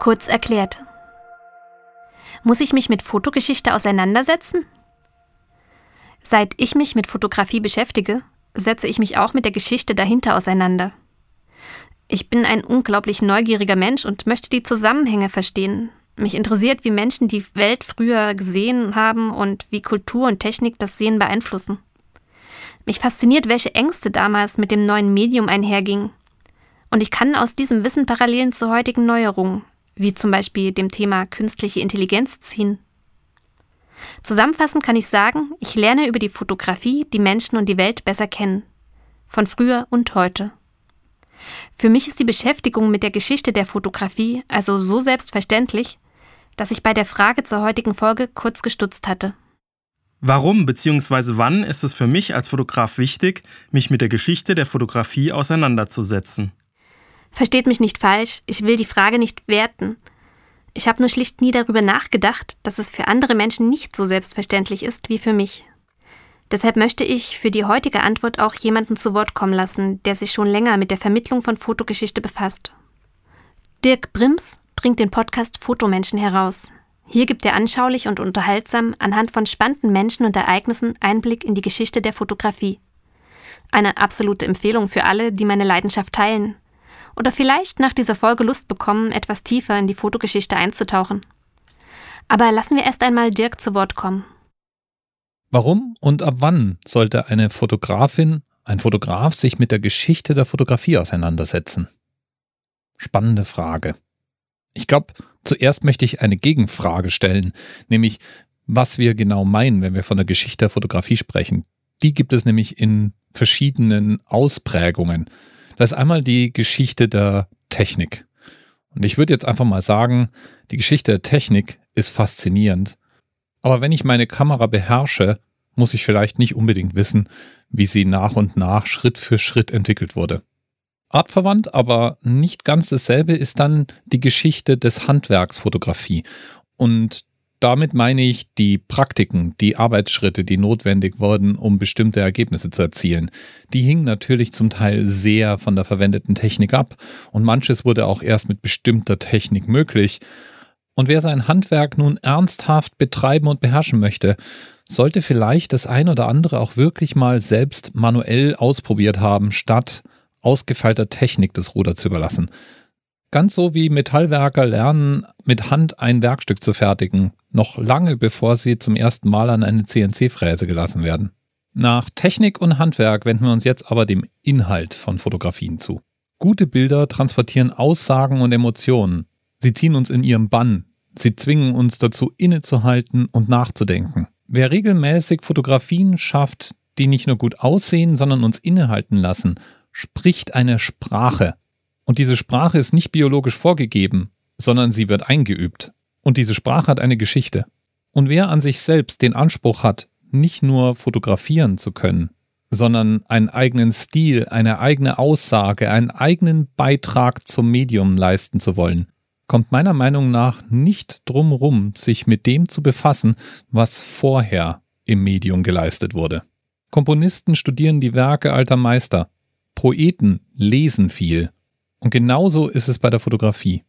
Kurz erklärt. Muss ich mich mit Fotogeschichte auseinandersetzen? Seit ich mich mit Fotografie beschäftige, setze ich mich auch mit der Geschichte dahinter auseinander. Ich bin ein unglaublich neugieriger Mensch und möchte die Zusammenhänge verstehen. Mich interessiert, wie Menschen die Welt früher gesehen haben und wie Kultur und Technik das Sehen beeinflussen. Mich fasziniert, welche Ängste damals mit dem neuen Medium einhergingen. Und ich kann aus diesem Wissen Parallelen zu heutigen Neuerungen, wie zum Beispiel dem Thema künstliche Intelligenz, ziehen. Zusammenfassend kann ich sagen, ich lerne über die Fotografie die Menschen und die Welt besser kennen. Von früher und heute. Für mich ist die Beschäftigung mit der Geschichte der Fotografie also so selbstverständlich, dass ich bei der Frage zur heutigen Folge kurz gestutzt hatte. Warum bzw. wann ist es für mich als Fotograf wichtig, mich mit der Geschichte der Fotografie auseinanderzusetzen? Versteht mich nicht falsch, ich will die Frage nicht werten. Ich habe nur schlicht nie darüber nachgedacht, dass es für andere Menschen nicht so selbstverständlich ist wie für mich. Deshalb möchte ich für die heutige Antwort auch jemanden zu Wort kommen lassen, der sich schon länger mit der Vermittlung von Fotogeschichte befasst. Dirk Brims bringt den Podcast Fotomenschen heraus. Hier gibt er anschaulich und unterhaltsam anhand von spannenden Menschen und Ereignissen Einblick in die Geschichte der Fotografie. Eine absolute Empfehlung für alle, die meine Leidenschaft teilen oder vielleicht nach dieser Folge Lust bekommen, etwas tiefer in die Fotogeschichte einzutauchen. Aber lassen wir erst einmal Dirk zu Wort kommen. Warum und ab wann sollte eine Fotografin, ein Fotograf sich mit der Geschichte der Fotografie auseinandersetzen? Spannende Frage. Ich glaube, zuerst möchte ich eine Gegenfrage stellen, nämlich was wir genau meinen, wenn wir von der Geschichte der Fotografie sprechen. Die gibt es nämlich in verschiedenen Ausprägungen. Das ist einmal die Geschichte der Technik. Und ich würde jetzt einfach mal sagen, die Geschichte der Technik ist faszinierend aber wenn ich meine Kamera beherrsche, muss ich vielleicht nicht unbedingt wissen, wie sie nach und nach Schritt für Schritt entwickelt wurde. Artverwandt, aber nicht ganz dasselbe ist dann die Geschichte des Handwerksfotografie. Und damit meine ich die Praktiken, die Arbeitsschritte, die notwendig wurden, um bestimmte Ergebnisse zu erzielen. Die hingen natürlich zum Teil sehr von der verwendeten Technik ab und manches wurde auch erst mit bestimmter Technik möglich. Und wer sein Handwerk nun ernsthaft betreiben und beherrschen möchte, sollte vielleicht das ein oder andere auch wirklich mal selbst manuell ausprobiert haben, statt ausgefeilter Technik das Ruder zu überlassen. Ganz so wie Metallwerker lernen, mit Hand ein Werkstück zu fertigen, noch lange bevor sie zum ersten Mal an eine CNC-Fräse gelassen werden. Nach Technik und Handwerk wenden wir uns jetzt aber dem Inhalt von Fotografien zu. Gute Bilder transportieren Aussagen und Emotionen, Sie ziehen uns in ihren Bann. Sie zwingen uns dazu, innezuhalten und nachzudenken. Wer regelmäßig Fotografien schafft, die nicht nur gut aussehen, sondern uns innehalten lassen, spricht eine Sprache. Und diese Sprache ist nicht biologisch vorgegeben, sondern sie wird eingeübt. Und diese Sprache hat eine Geschichte. Und wer an sich selbst den Anspruch hat, nicht nur fotografieren zu können, sondern einen eigenen Stil, eine eigene Aussage, einen eigenen Beitrag zum Medium leisten zu wollen, kommt meiner Meinung nach nicht drumrum, sich mit dem zu befassen, was vorher im Medium geleistet wurde. Komponisten studieren die Werke alter Meister. Poeten lesen viel. Und genauso ist es bei der Fotografie.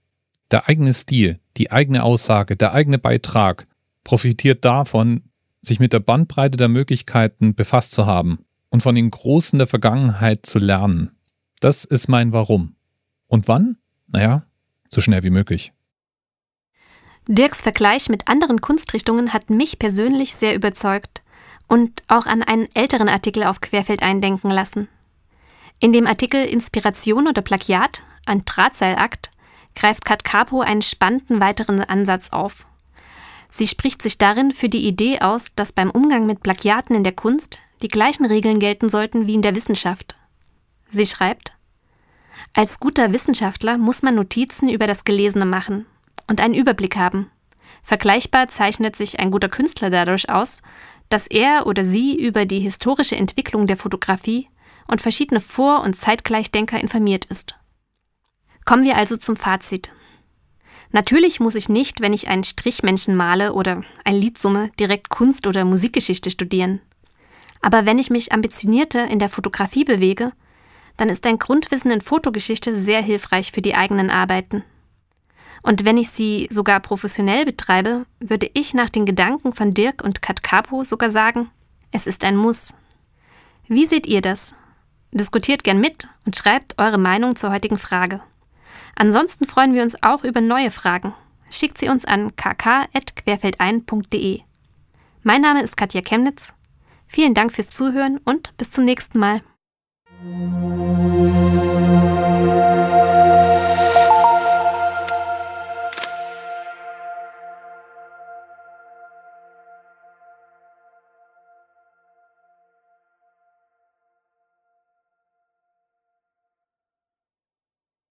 Der eigene Stil, die eigene Aussage, der eigene Beitrag profitiert davon, sich mit der Bandbreite der Möglichkeiten befasst zu haben und von den Großen der Vergangenheit zu lernen. Das ist mein Warum. Und wann? Naja, so schnell wie möglich. Dirks Vergleich mit anderen Kunstrichtungen hat mich persönlich sehr überzeugt und auch an einen älteren Artikel auf Querfeld eindenken lassen. In dem Artikel Inspiration oder Plagiat, ein Drahtseilakt, greift Kat Capo einen spannenden weiteren Ansatz auf. Sie spricht sich darin für die Idee aus, dass beim Umgang mit Plagiaten in der Kunst die gleichen Regeln gelten sollten wie in der Wissenschaft. Sie schreibt, als guter Wissenschaftler muss man Notizen über das Gelesene machen und einen Überblick haben. Vergleichbar zeichnet sich ein guter Künstler dadurch aus, dass er oder sie über die historische Entwicklung der Fotografie und verschiedene Vor- und Zeitgleichdenker informiert ist. Kommen wir also zum Fazit. Natürlich muss ich nicht, wenn ich einen Strichmenschen male oder ein Lied summe, direkt Kunst- oder Musikgeschichte studieren. Aber wenn ich mich ambitionierter in der Fotografie bewege, dann ist ein Grundwissen in Fotogeschichte sehr hilfreich für die eigenen Arbeiten. Und wenn ich sie sogar professionell betreibe, würde ich nach den Gedanken von Dirk und Kat Capo sogar sagen, es ist ein Muss. Wie seht ihr das? Diskutiert gern mit und schreibt eure Meinung zur heutigen Frage. Ansonsten freuen wir uns auch über neue Fragen. Schickt sie uns an kk.querfeldein.de. Mein Name ist Katja Chemnitz. Vielen Dank fürs Zuhören und bis zum nächsten Mal.